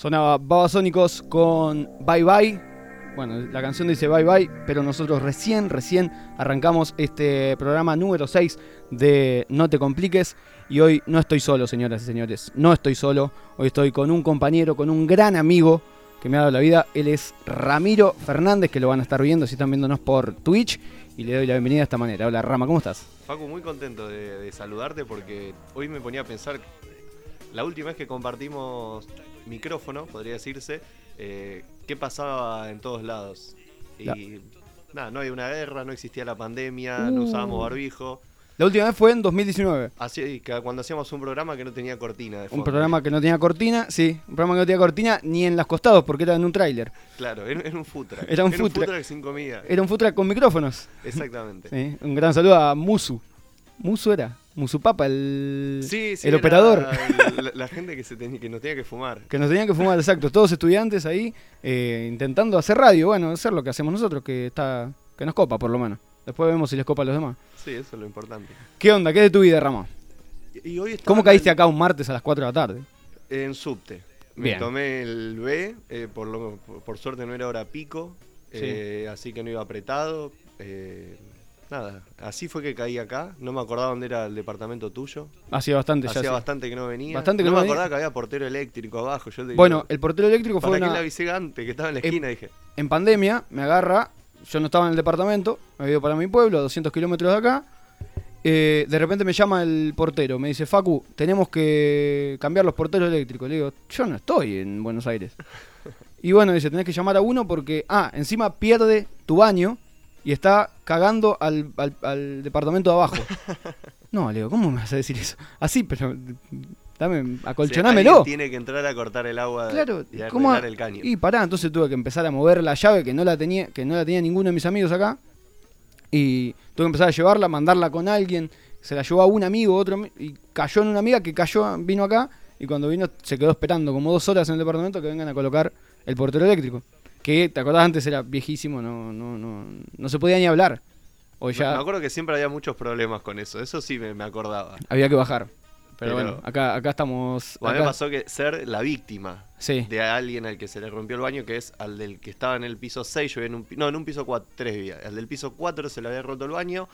Sonaba Babasónicos con Bye Bye. Bueno, la canción dice Bye Bye, pero nosotros recién, recién arrancamos este programa número 6 de No te compliques. Y hoy no estoy solo, señoras y señores. No estoy solo. Hoy estoy con un compañero, con un gran amigo que me ha dado la vida. Él es Ramiro Fernández, que lo van a estar viendo si están viéndonos por Twitch. Y le doy la bienvenida de esta manera. Hola Rama, ¿cómo estás? Facu, muy contento de, de saludarte porque hoy me ponía a pensar, la última vez que compartimos micrófono, podría decirse, eh, qué pasaba en todos lados. Y La- nada, no había una guerra, no existía la pandemia, no Uh. usábamos barbijo. La última vez fue en 2019. Así que cuando hacíamos un programa que no tenía cortina de Un programa que no tenía cortina, sí, un programa que no tenía cortina ni en los costados porque era en un tráiler. Claro, era, era un food truck. Era un food truck. sin comida. Era un food truck con micrófonos. Exactamente. Sí, un gran saludo a Musu. Musu era, Musu Papa, el, Sí, sí, el era operador. La, la gente que, se tenía, que nos tenía que fumar. Que nos tenían que fumar, exacto. Todos estudiantes ahí eh, intentando hacer radio. Bueno, hacer lo que hacemos nosotros, que está que nos copa por lo menos. Después vemos si les copa a los demás. Sí, eso es lo importante. ¿Qué onda? ¿Qué de tu vida, Ramón? Y, y hoy estaba ¿Cómo en- caíste acá un martes a las 4 de la tarde? En subte. Me tomé el B, eh, por, lo, por, por suerte no era hora pico, eh, así que no iba apretado. eh, nada, así fue que caí acá. No me acordaba dónde era el departamento tuyo. Hacía bastante ya. Hacía bastante que no venía. Bastante que no no me venía. acordaba que había portero eléctrico abajo. Yo te digo, Bueno, el portero eléctrico ¿para fue qué una... la avisé antes? Que estaba en la esquina, dije. en pandemia, me agarra, yo no estaba en el departamento, me había ido para mi pueblo, a 200 kilómetros de acá. eh, de repente me llama el portero, me dice, Facu, tenemos que cambiar los porteros eléctricos. Le digo, yo no estoy en Buenos Aires. Y bueno, dice, tenés que llamar a uno porque, ah, encima pierde tu baño y está cagando al, al- al departamento de abajo. No, le digo, ¿cómo me vas a decir eso? Así, pero dame, acolchonámelo. Alguien tiene que entrar a cortar el agua Claro, y a ¿cómo? arreglar el caño. Y pará, entonces tuve que empezar a mover la llave que no la tenía, que no la tenía ninguno de mis amigos acá. Y tuve que empezar a llevarla, mandarla con alguien. Se la llevó a un amigo, otro y cayó en una amiga que cayó, vino acá y cuando vino se quedó esperando como dos horas en el departamento que vengan a colocar el portero eléctrico. Que te acordás antes era viejísimo, no, no, no, no se podía ni hablar. Me- ya Me acuerdo que siempre había muchos problemas con eso. Eso sí me, me acordaba. había que bajar. Pero, Pero- bueno, acá, acá estamos. A mí me pasó que ser la víctima Sí. de alguien al que se le rompió el baño, que es al del que estaba en el piso 6, yo en un, no, en un piso 4, 3 vivía. Al del piso 4 se le había roto el baño,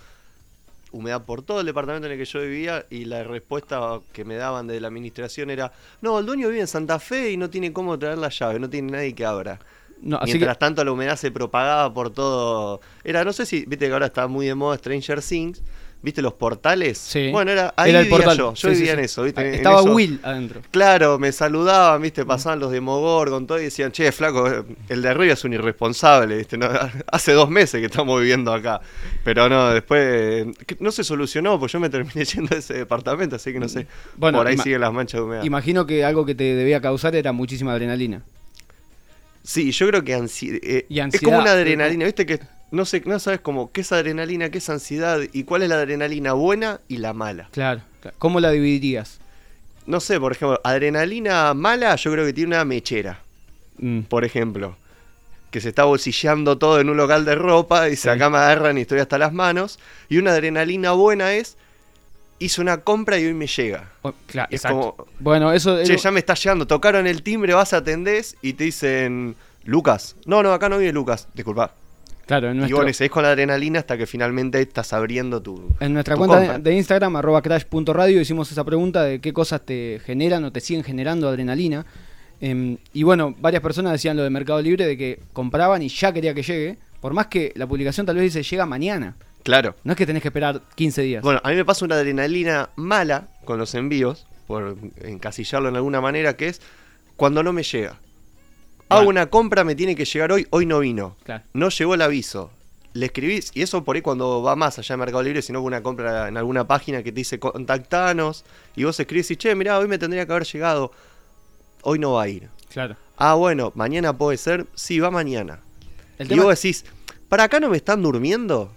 humedad por todo el departamento en el que yo vivía y la respuesta que me daban de la administración era, no, el dueño vive en Santa Fe y no tiene cómo traer la llave, no tiene nadie que abra. No, así que Mientras tanto la humedad se propagaba por todo... Era, no sé si, viste que ahora está muy de moda Stranger Things, ¿viste los portales? Sí. Bueno, era, ahí era el vivía portal. yo, yo Sí, vivía sí. en eso, ¿viste? En Estaba eso- Will adentro. Claro, me saludaban, viste, pasaban los de Mogor con todo y decían, che, flaco, el de arriba es un irresponsable, viste, no, hace dos meses que estamos viviendo acá. Pero no, después no se solucionó, pues yo me terminé yendo a ese departamento, así que no sé, Bueno, por ahí siguen las manchas de humedad. Imagino que algo que te debía causar era muchísima adrenalina. Sí, yo creo que ansi- eh, Y es como una adrenalina, viste que no sé, no sabes como qué es adrenalina, qué es ansiedad y cuál es la adrenalina buena y la mala. Claro. claro. ¿Cómo la dividirías? No sé, por ejemplo, adrenalina mala yo creo que tiene una mechera. Mm, por ejemplo, que se está bolsilleando todo en un local de ropa y Sí. se acá me agarran y estoy hasta las manos. Y una adrenalina buena es, hice una compra y hoy me llega. oh, claro, Es exacto. como, Bueno, eso che, ya me está llegando, tocaron el timbre, vas a atendés y te dicen, Lucas. No, no, acá no viene Lucas, disculpa. claro, en, Y nuestro- bueno, y seguís con la adrenalina hasta que finalmente estás abriendo tu... en nuestra tu cuenta compra. de Instagram, arroba crash.radio, hicimos esa pregunta de qué cosas te generan o te siguen generando adrenalina. Em, y bueno, varias personas decían lo de Mercado Libre, de que compraban y ya quería que llegue. Por más que la publicación tal vez dice llega mañana. Claro. No es que tenés que esperar 15 días. Bueno, a mí me pasa una adrenalina mala con los envíos, por encasillarlo en alguna manera, que es cuando no me llega. Hago Bueno. una compra, me tiene que llegar hoy, hoy no vino. Claro. No llegó el aviso. Le escribís, y eso por ahí cuando va más allá de Mercado Libre, sino una compra en alguna página que te dice contactanos, y vos escribís y che, mirá, hoy me tendría que haber llegado, hoy no va a ir. Claro. Ah, bueno, mañana puede ser, sí, va mañana. El y tema vos decís, ¿para acá no me están durmiendo?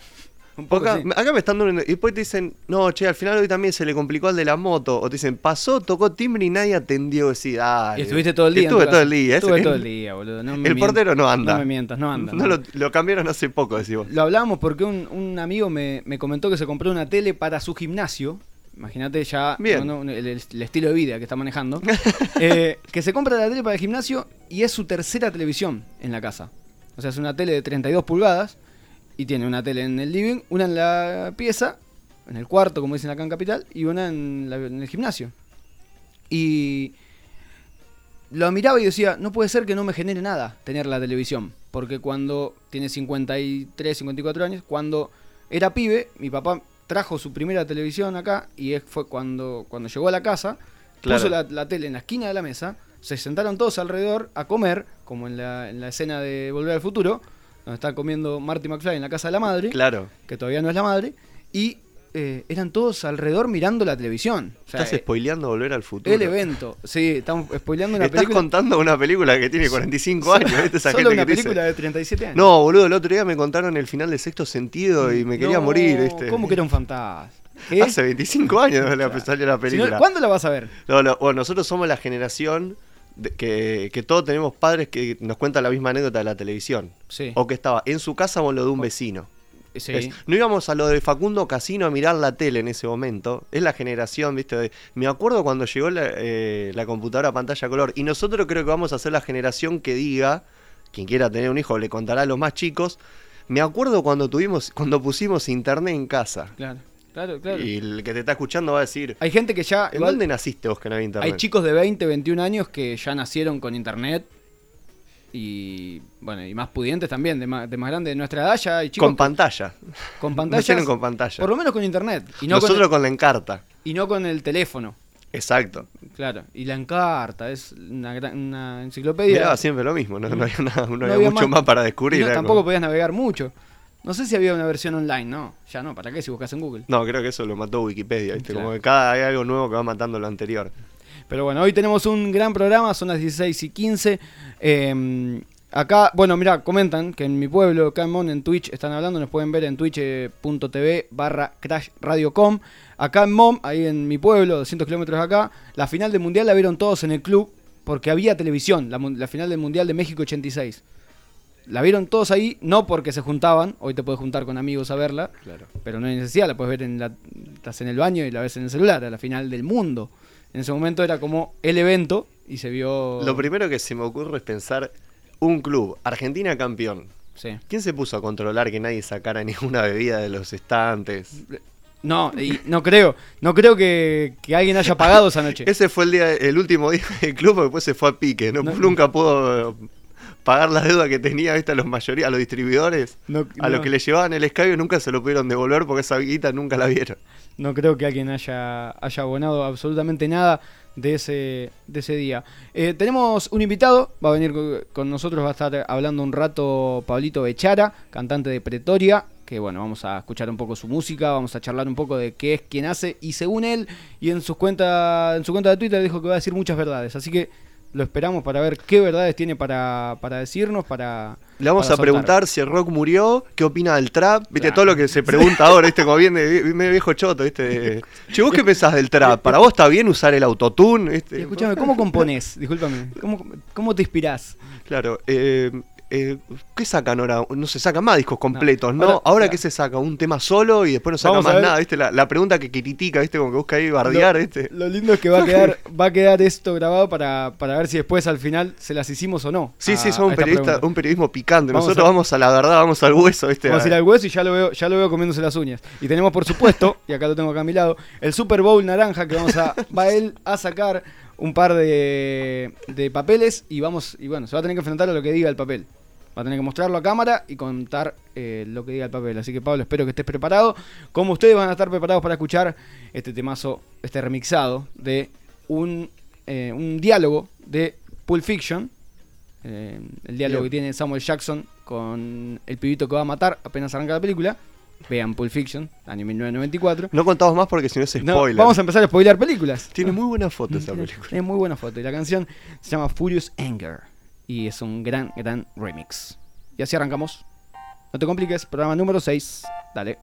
Un poco Acá, sí. acá me están durmiendo. Y después te dicen, no, che, al final hoy también se le complicó al de la moto. O te dicen, pasó, tocó timbre y nadie atendió. Decís. Y estuviste todo el día. Estuve tu todo el día. ese- Estuve todo el día, boludo. No me el mientas. portero no anda. No me mientas, no anda. No, no. lo, lo cambiaron hace poco, decís vos. Lo hablábamos porque un, un amigo me, me comentó que se compró una tele para su gimnasio. Imagínate ya Bien. no, no, el, el- el estilo de vida que está manejando. Eh, que se compra la tele para el gimnasio y es su tercera televisión en la casa. O sea, es una tele de 32 pulgadas y tiene una tele en el living, una en la pieza, en el cuarto, como dicen acá en Capital, y una en, la- en el gimnasio. Y lo miraba y decía, no puede ser que no me genere nada tener la televisión. Porque cuando tiene 53, 54 años, cuando era pibe, mi papá trajo su primera televisión acá y fue cuando, cuando llegó a la casa, Claro. puso la, la tele en la esquina de la mesa, se sentaron todos alrededor a comer, como en la, en la escena de Volver al Futuro, donde está comiendo Marty McFly en la casa de la madre, Claro. que todavía no es la madre, y eh, eran todos alrededor mirando la televisión. O sea, Estás eh, spoileando volver al futuro. el evento. Sí, estamos spoileando una Estás película. contando una película que tiene 45 años, ¿viste? Esa Solo gente una que te dice, película de 37 años. No, boludo, el otro día me contaron el final de sexto sentido y me quería No, morir, ¿viste? ¿Cómo que era un fantasma? ¿Qué? Hace 25 años salió la Si no, película. ¿Cuándo la vas a ver? No, no, bueno, nosotros somos la generación que, que todos tenemos padres que nos cuentan la misma anécdota de la televisión. Sí. O que estaba en su casa o lo de un vecino. Sí. Es- no íbamos a lo de Facundo Casino a mirar la tele en ese momento. Es la generación, ¿viste? de- me acuerdo cuando llegó la, eh, la computadora a pantalla color. Y nosotros creo que vamos a ser la generación que diga, quien quiera tener un hijo le contará a los más chicos. Me acuerdo cuando tuvimos, cuando pusimos internet en casa. Claro, claro, claro. Y el que te está escuchando va a decir, Hay gente que ya. ¿en igual, dónde naciste vos que no había internet? hay chicos de 20, 21 años que ya nacieron con internet. Y bueno, y más pudientes también, de más, de más grande de nuestra edad ya hay chicos con que- pantalla. con pantallas. con pantalla. Por lo menos con internet. Y no, Nosotros con con, la encarta. y no con el teléfono. Exacto. Claro. Y la encarta, es una, gran- una enciclopedia. Miraba siempre lo mismo, no, no había, nada, no No había había mucho más- más, para descubrir. tampoco podías navegar mucho. No sé si había una versión online, no. Ya no, ¿para qué si buscas en Google? No, creo que eso lo mató Wikipedia, ¿viste? Claro. Como que cada hay algo nuevo que va matando lo anterior. Pero bueno, hoy tenemos un gran programa, son las 16 y 15. Eh, acá, bueno, mira, comentan que en mi pueblo, acá en Mon, en Twitch, están hablando, nos pueden ver en twitch.tv barra Crash Radio.com. Acá en Mom, ahí en mi pueblo, 200 kilómetros de acá, la final del Mundial la vieron todos en el club porque había televisión, la, la final del Mundial de México 86. La vieron todos ahí, no porque se juntaban, hoy te puedes juntar con amigos a verla, Claro. pero no hay necesidad, la puedes ver en la, estás en el baño y la ves en el celular, a la final del mundo. En ese momento era como el evento y se vio... Lo primero que se me ocurre es pensar un club, Argentina campeón. Sí. ¿Quién se puso a controlar que nadie sacara ninguna bebida de los estantes? No, y no creo, no creo que, que alguien haya pagado esa noche. Ese fue el día, el último día del club, porque después se fue a pique. No, No. Nunca pudo pagar la deuda que tenía ¿viste? a los mayoría, a los distribuidores. No, A los que le llevaban el escabio nunca se lo pudieron devolver porque esa guita nunca la vieron. No creo que alguien haya, haya abonado absolutamente nada de ese, de ese día. Eh, tenemos un invitado, va a venir co- con nosotros, va a estar hablando un rato Pablito Bechara, cantante de Pretoria, que bueno, vamos a escuchar un poco su música, vamos a charlar un poco de qué es, quién hace, y según él, y en, sus cuenta, en su cuenta de Twitter dijo que va a decir muchas verdades, así que lo esperamos para ver qué verdades tiene para, para decirnos, para... Le vamos para a soltar. preguntar si el rock murió, qué opina del trap, viste, Claro. todo lo que se pregunta ahora, viste, como bien de medio viejo choto, viste. Che, ¿vos qué pensás del trap? ¿Para vos está bien usar el autotune? Escúchame, ¿cómo componés? Discúlpame, ¿cómo, cómo te inspirás? Claro, eh, eh, ¿qué sacan ahora? No se sacan más discos completos, ¿no? Ahora- Ahora. ¿qué se saca? ¿Un tema solo y después no saca más nada? ¿Viste? La, la pregunta que critica, ¿viste? Como que busca ahí bardear, lo, ¿viste? lo lindo es que va a quedar, va a quedar esto grabado para, para ver si después al final se las hicimos o no. Sí, a- sí, somos un, periodista, periodismo picante. Vamos Nosotros a- vamos a la verdad, vamos al hueso, ¿viste? Vamos a ir al hueso y ya lo veo, ya lo veo comiéndose las uñas. Y tenemos por supuesto, y acá lo tengo acá a mi lado, el Super Bowl naranja que vamos a, va él a sacar un par de, de papeles y vamos, y bueno, se va a tener que enfrentar a lo que diga el papel. Va a tener que mostrarlo a cámara y contar eh, lo que diga el papel. Así que Pablo, espero que estés preparado. Como ustedes van a estar preparados para escuchar este temazo, este remixado de un, eh, un diálogo de Pulp Fiction. Eh, el diálogo que tiene Samuel Jackson con el pibito que va a matar apenas arranca la película. Vean Pulp Fiction, año 1994. No contamos más porque si no es No, spoiler. vamos a empezar a spoilear películas. Tiene muy buena foto esa película. Tiene muy buena foto. Y la canción se llama Furious Anger. Y es un gran, gran remix. Y así arrancamos. No te compliques, programa número 6. Dale.